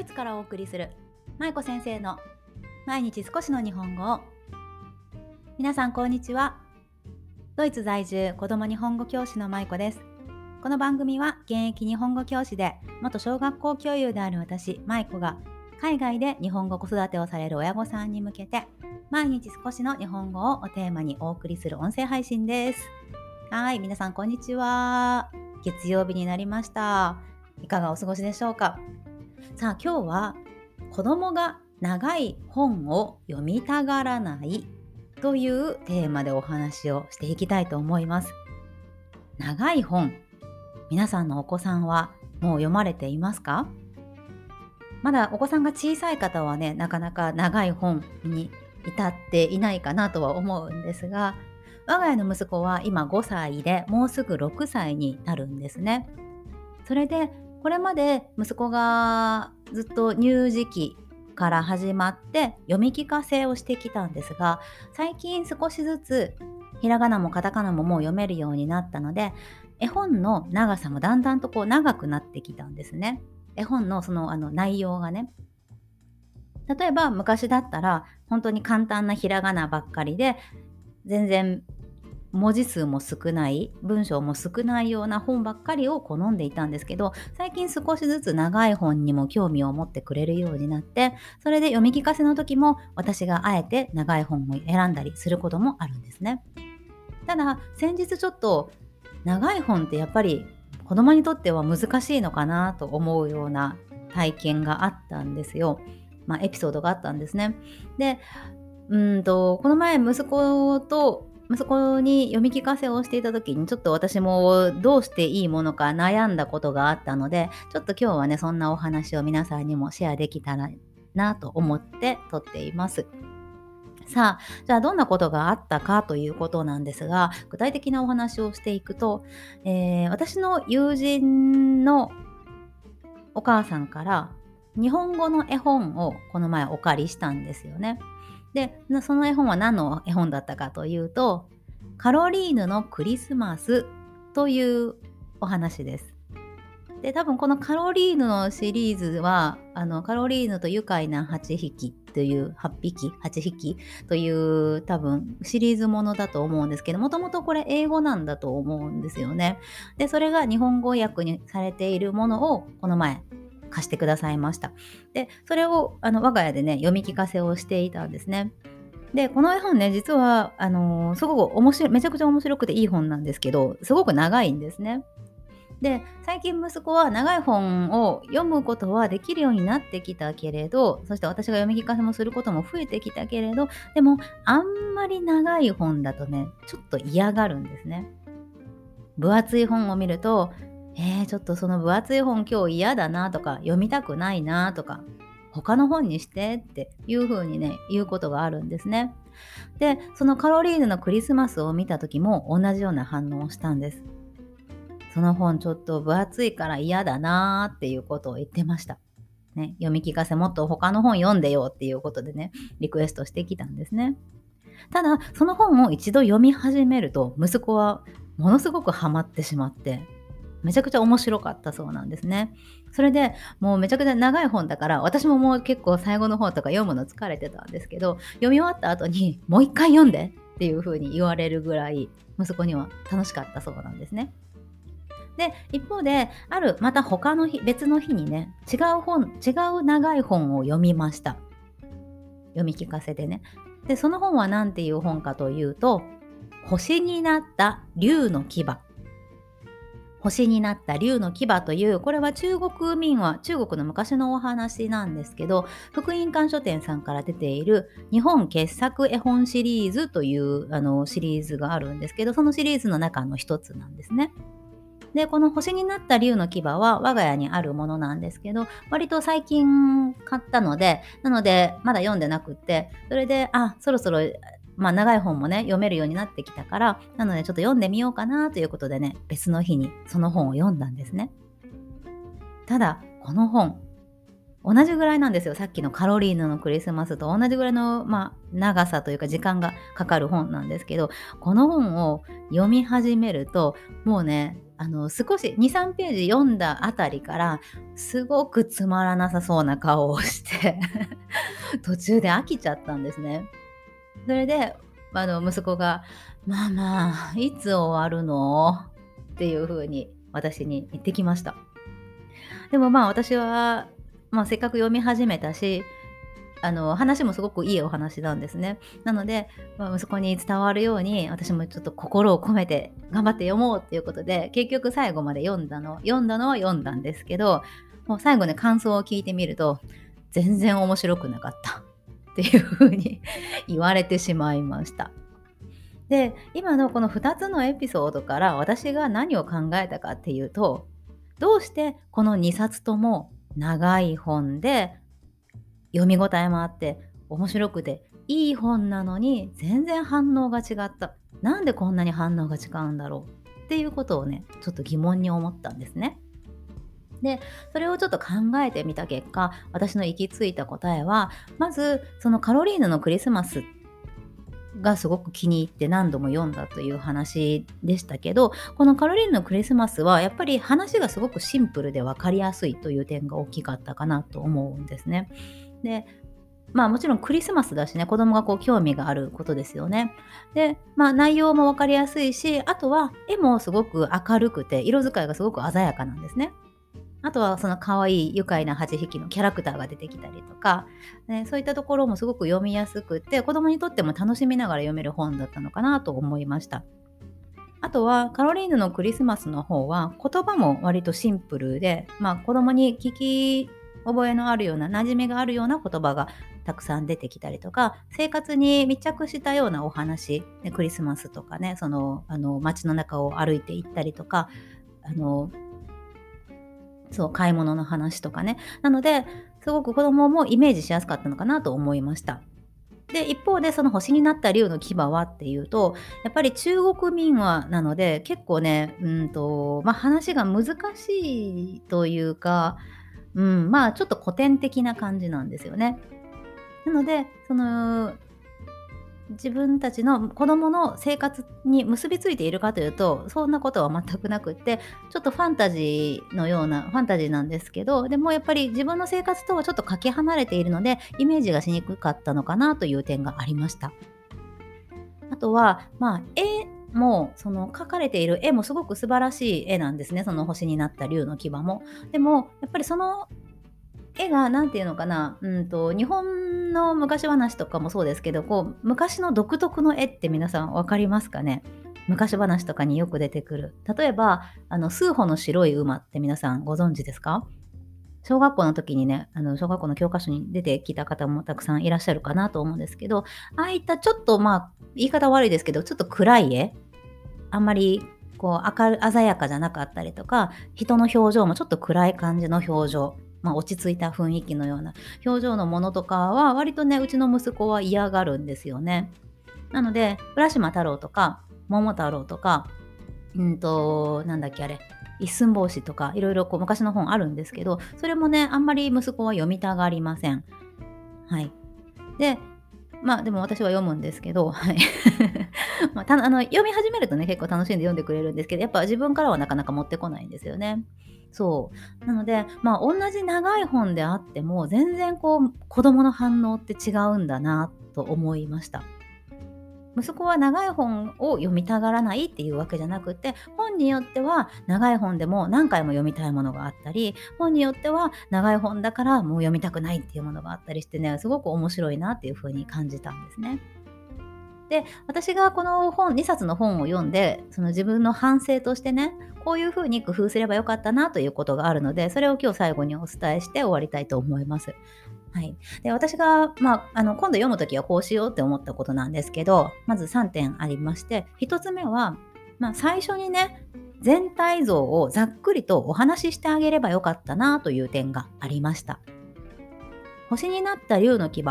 イツからお送りする舞子先生の毎日少しの日本語を。皆さんこんにちは。ドイツ在住子供日本語教師の舞子です。この番組は現役日本語教師で元小学校教諭である私舞子が海外で日本語子育てをされる親御さんに向けて毎日少しの日本語をテーマにお送りする音声配信です。はい皆さんこんにちは。月曜日になりました。いかがお過ごしでしょうか？さあ今日は子供が長い本を読みたがらないというテーマでお話をしていきたいと思います。長い本、皆さんのお子さんはもう読まれていますか？まだお子さんが小さい方はね、なかなか長い本に至っていないかなとは思うんですが、我が家の息子は今5歳でもうすぐ6歳になるんですね。それでこれまで息子がずっと乳児期から始まって読み聞かせをしてきたんですが最近少しずつひらがなもカタカナももう読めるようになったので絵本の長さもだんだんとこう長くなってきたんですね。絵本のそのあの内容がね。例えば昔だったら本当に簡単なひらがなばっかりで全然文字数も少ない文章も少ないような本ばっかりを好んでいたんですけど最近少しずつ長い本にも興味を持ってくれるようになってそれで読み聞かせの時も私があえて長い本を選んだりすることもあるんですねただ先日ちょっと長い本ってやっぱり子供にとっては難しいのかなと思うような体験があったんですよ。まあ、エピソードがあったんですね。で、うんと、この前息子とそこに読み聞かせをしていた時にちょっと私もどうしていいものか悩んだことがあったのでちょっと今日はねそんなお話を皆さんにもシェアできたらなと思って撮っています。さあ、じゃあどんなことがあったかということなんですが、具体的なお話をしていくと、えー、私の友人のお母さんから日本語の絵本をこの前お借りしたんですよね。でその絵本は何の絵本だったかというとカロリーヌのクリスマスというお話です。で多分このカロリーヌのシリーズはあのカロリーヌと愉快な8匹という8匹？8匹？という多分シリーズものだと思うんですけどもともとこれ英語なんだと思うんですよね。でそれが日本語訳にされているものをこの前貸してくださいました。で、それをあの我が家でね、読み聞かせをしていたんですね。で、この絵本ね、実は、あのー、すごく面白い、めちゃくちゃ面白くていい本なんですけど、すごく長いんですね。で、最近息子は長い本を読むことはできるようになってきたけれど、そして私が読み聞かせもすることも増えてきたけれど、でも、あんまり長い本だとね、ちょっと嫌がるんですね。分厚い本を見ると、えー、ちょっとその分厚い本今日嫌だなとか読みたくないなとか他の本にしてっていう風にね言うことがあるんですね。でそのカロリーヌのクリスマスを見た時も同じような反応をしたんです。その本ちょっと分厚いから嫌だなーっていうことを言ってました。ね、読み聞かせもっと他の本読んでよっていうことでねリクエストしてきたんですね。ただその本を一度読み始めると息子はものすごくハマってしまってめちゃくちゃ面白かったそうなんですね。それでもうめちゃくちゃ長い本だから私ももう結構最後の方とか読むの疲れてたんですけど読み終わった後にもう一回読んでっていう風に言われるぐらい息子には楽しかったそうなんですね。で一方であるまた他の日別の日にね違う本違う長い本を読みました読み聞かせでねでその本は何ていう本かというと「星になった竜の牙」星になった竜の牙というこれは中国民話中国の昔のお話なんですけど福音館書店さんから出ている日本傑作絵本シリーズというあのシリーズがあるんですけどそのシリーズの中の一つなんですね。でこの星になった竜の牙は我が家にあるものなんですけど割と最近買ったのでなのでまだ読んでなくってそれであそろそろまあ、長い本もね読めるようになってきたからなのでちょっと読んでみようかなということでね別の日にその本を読んだんですねただこの本同じぐらいなんですよさっきのカロリーヌのクリスマスと同じぐらいの、まあ、長さというか時間がかかる本なんですけどこの本を読み始めるともうねあの少し23ページ読んだあたりからすごくつまらなさそうな顔をして 途中で飽きちゃったんですね。それであの息子が「ママいつ終わるの?」っていう風に私に言ってきました。でもまあ私は、まあ、せっかく読み始めたしあの話もすごくいいお話なんですね。なので、まあ、息子に伝わるように私もちょっと心を込めて頑張って読もうっていうことで結局最後まで読んだの読んだのは読んだんですけどもう最後ね感想を聞いてみると全然面白くなかったっていうふうに 言われてしまいました。で今のこの2つのエピソードから私が何を考えたかっていうとどうしてこの2冊とも長い本で読み応えもあって面白くていい本なのに全然反応が違ったなんでこんなに反応が違うんだろうっていうことをねちょっと疑問に思ったんですね。でそれをちょっと考えてみた結果私の行き着いた答えはまずそのカロリーヌのクリスマスがすごく気に入って何度も読んだという話でしたけどこのカロリーヌのクリスマスはやっぱり話がすごくシンプルで分かりやすいという点が大きかったかなと思うんですね。でまあもちろんクリスマスだしね子供がこう興味があることですよね。でまあ内容も分かりやすいしあとは絵もすごく明るくて色使いがすごく鮮やかなんですね。あとはその可愛い愉快な8匹のキャラクターが出てきたりとか、ね、そういったところもすごく読みやすくて子供にとっても楽しみながら読める本だったのかなと思いました。あとはカロリーヌのクリスマスの方は言葉も割とシンプルで、まあ、子供に聞き覚えのあるような馴染みがあるような言葉がたくさん出てきたりとか生活に密着したようなお話クリスマスとかねそのあの街の中を歩いていったりとかあのそう買い物の話とかねなのですごく子供もイメージしやすかったのかなと思いましたで一方でその星になった竜の牙はっていうとやっぱり中国民話なので結構ねうんと、まあ、話が難しいというかうん、まあちょっと古典的な感じなんですよね。なのでその自分たちの子供の生活に結びついているかというとそんなことは全くなくってちょっとファンタジーのようなファンタジーなんですけどでもやっぱり自分の生活とはちょっとかけ離れているのでイメージがしにくかったのかなという点がありました。あとはまあ絵もその描かれている絵もすごく素晴らしい絵なんですねその星になった竜の牙も。でもやっぱりその絵が何て言うのかな、うんと、日本の昔話とかもそうですけどこう昔の独特の絵って皆さん分かりますかね？昔話とかによく出てくる。例えばあの数歩の白い馬って皆さんご存知ですか？小学校の時にね、あの小学校の教科書に出てきた方もたくさんいらっしゃるかなと思うんですけど、ああいったちょっとまあ、言い方悪いですけど、ちょっと暗い絵、あんまりこう明る鮮やかじゃなかったりとか、人の表情もちょっと暗い感じの表情、まあ、落ち着いた雰囲気のような表情のものとかは、割とね、うちの息子は嫌がるんですよね。なので、浦島太郎とか、桃太郎とか、うんと、なんだっけあれ、一寸法師とかいろいろ昔の本あるんですけどそれもねあんまり息子は読みたがりません。はい、でまあでも私は読むんですけど、はい まあ、たあの読み始めるとね結構楽しんで読んでくれるんですけどやっぱ自分からはなかなか持ってこないんですよね。そうなのでまあ同じ長い本であっても全然こう子供の反応って違うんだなと思いました。息子は長い本を読みたがらないっていうわけじゃなくて本によっては長い本でも何回も読みたいものがあったり本によっては長い本だからもう読みたくないっていうものがあったりしてねすごく面白いなっていうふうに感じたんですね。で私がこの本2冊の本を読んでその自分の反省としてねこういうふうに工夫すればよかったなということがあるのでそれを今日最後にお伝えして終わりたいと思います。はい、で私が、まあ、あの今度読むときはこうしようって思ったことなんですけどまず3点ありまして1つ目は、まあ、最初にね全体像をざっくりとお話ししてあげればよかったなという点がありました。星になった竜の牙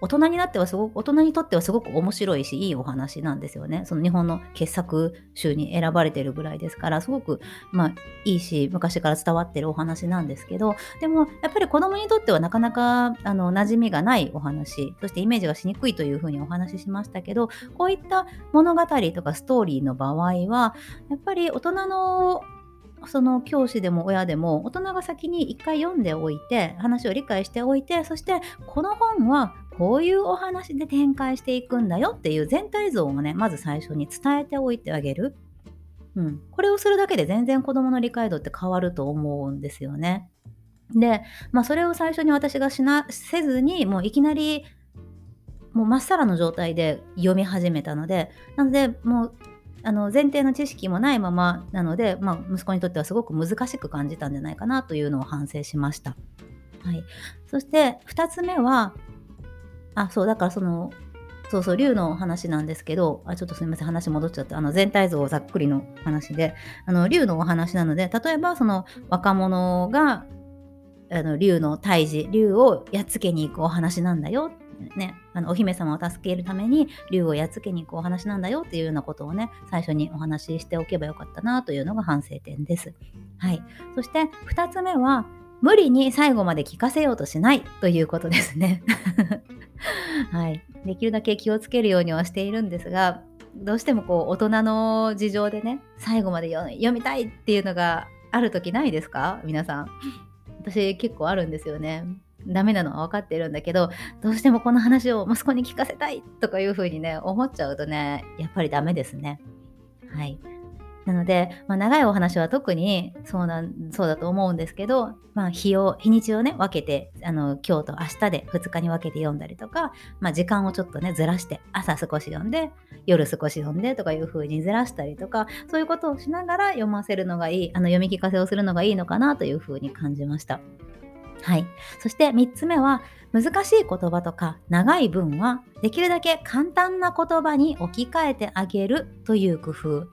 大人になってはすごく大人にとってはすごく面白いしいいお話なんですよね。その日本の傑作集に選ばれてるぐらいですからすごくまあいいし昔から伝わってるお話なんですけどでもやっぱり子供にとってはなかなかあの馴染みがないお話そしてイメージがしにくいというふうにお話ししましたけどこういった物語とかストーリーの場合はやっぱり大人のその教師でも親でも大人が先に一回読んでおいて話を理解しておいてそしてこの本はこういうお話で展開していくんだよっていう全体像をねまず最初に伝えておいてあげる、うん、これをするだけで全然子どもの理解度って変わると思うんですよね。で、まあ、それを最初に私がしなせずにもういきなりもうまっさらの状態で読み始めたのでなのでもうあの前提の知識もないままなので、まあ、息子にとってはすごく難しく感じたんじゃないかなというのを反省しました。はい、そして2つ目はあ、そう、だからその、そうそう、竜の話なんですけど、あ、ちょっとすみません、話戻っちゃった。あの、全体像ざっくりの話で、あの、竜のお話なので、例えばその若者が、あの、竜の退治、竜をやっつけに行くお話なんだよ。ね、あのお姫様を助けるために竜をやっつけに行くお話なんだよっていうようなことをね最初にお話ししておけばよかったなというのが反省点です。はい、そして2つ目は無理に最後まで聞かせようとしないということですね。はい。できるだけ気をつけるようにはしているんですが、どうしてもこう大人の事情でね、最後まで読みたいっていうのがある時ないですか？皆さん。私結構あるんですよね。ダメなのは分かってるんだけど、どうしてもこの話を息子に聞かせたいとかいうふうにね、思っちゃうとね、やっぱりダメですね。はい。なので、まあ、長いお話は特にそうなそうだと思うんですけど、まあ、日を日にちをね分けてあの今日と明日で2日に分けて読んだりとか、まあ、時間をちょっとねずらして朝少し読んで夜少し読んでとかいう風にずらしたりとかそういうことをしながら読ませるのがいいあの読み聞かせをするのがいいのかなという風に感じました。はい、そして3つ目は難しい言葉とか長い文はできるだけ簡単な言葉に置き換えてあげるという工夫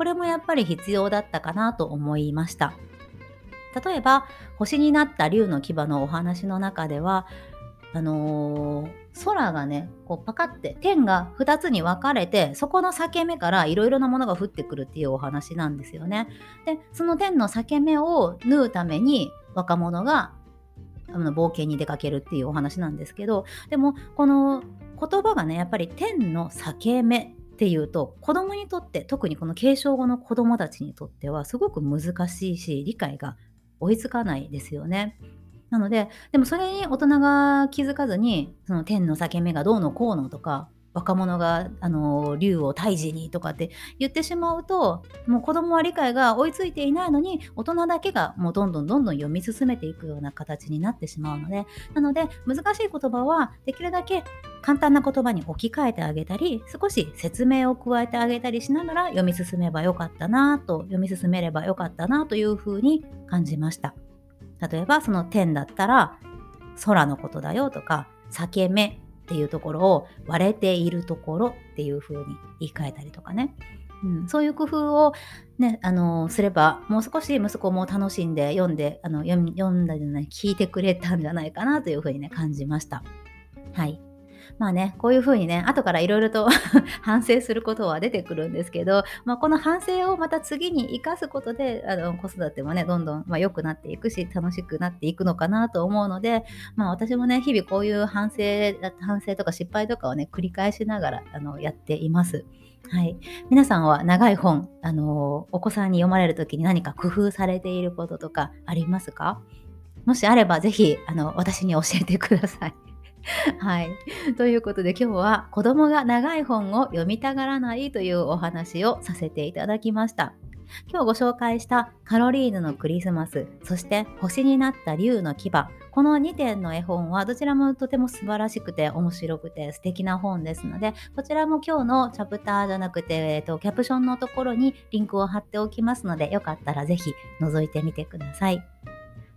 これもやっぱり必要だったかなと思いました。例えば星になった竜の牙のお話の中ではあのー、空がねこうパカって天が2つに分かれてそこの裂け目からいろいろなものが降ってくるっていうお話なんですよね。でその天の裂け目を縫うために若者があの冒険に出かけるっていうお話なんですけどでもこの言葉がねやっぱり天の裂け目っていうと子供にとって特にこの継承後の子供たちにとってはすごく難しいし理解が追いつかないですよね。なのででもそれに大人が気づかずにその天の裂け目がどうのこうのとか若者があの竜を退治にとかって言ってしまうともう子供は理解が追いついていないのに大人だけがもうどんどんどんどん読み進めていくような形になってしまうのでなので難しい言葉はできるだけ簡単な言葉に置き換えてあげたり少し説明を加えてあげたりしながら読み進めばよかったなと読み進めればよかったなというふうに感じました。例えばその点だったら空のことだよとか裂け目っていうところを割れているところっていう風に言い換えたりとかね、うん、そういう工夫をね、あのすればもう少し息子も楽しんで読んであの読んだじゃない聞いてくれたんじゃないかなという風にね感じました。はいまあね、こういうふうにね、後からいろいろと 反省することは出てくるんですけど、まあ、この反省をまた次に生かすことで、あの子育てもね、どんどん、まあ、良くなっていくし、楽しくなっていくのかなと思うので、まあ、私もね、日々こういう反省、反省とか失敗とかをね、繰り返しながらあのやっています。はい、皆さんは長い本、あのお子さんに読まれる時に何か工夫されていることとかありますか？もしあれば、ぜひあの私に教えてください。はい。ということで今日は子供が長い本を読みたがらないというお話をさせていただきました。今日ご紹介したカロリーヌのクリスマス、そして星になった竜の牙、この2点の絵本はどちらもとても素晴らしくて面白くて素敵な本ですので、こちらも今日のチャプターじゃなくて、えーと、キャプションのところにリンクを貼っておきますので、よかったらぜひ覗いてみてください。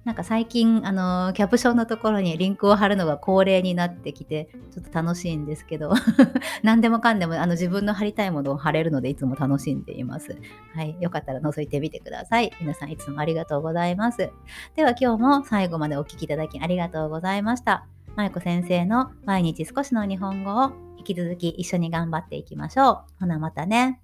なんか最近、あのキャプションのところにリンクを貼るのが恒例になってきて、ちょっと楽しいんですけど、何でもかんでもあの自分の貼りたいものを貼れるので、いつも楽しんでいます。はい。よかったら覗いてみてください。皆さんいつもありがとうございます。では今日も最後までお聴きいただきありがとうございました。舞子先生の毎日少しの日本語を引き続き一緒に頑張っていきましょう。ほなまたね。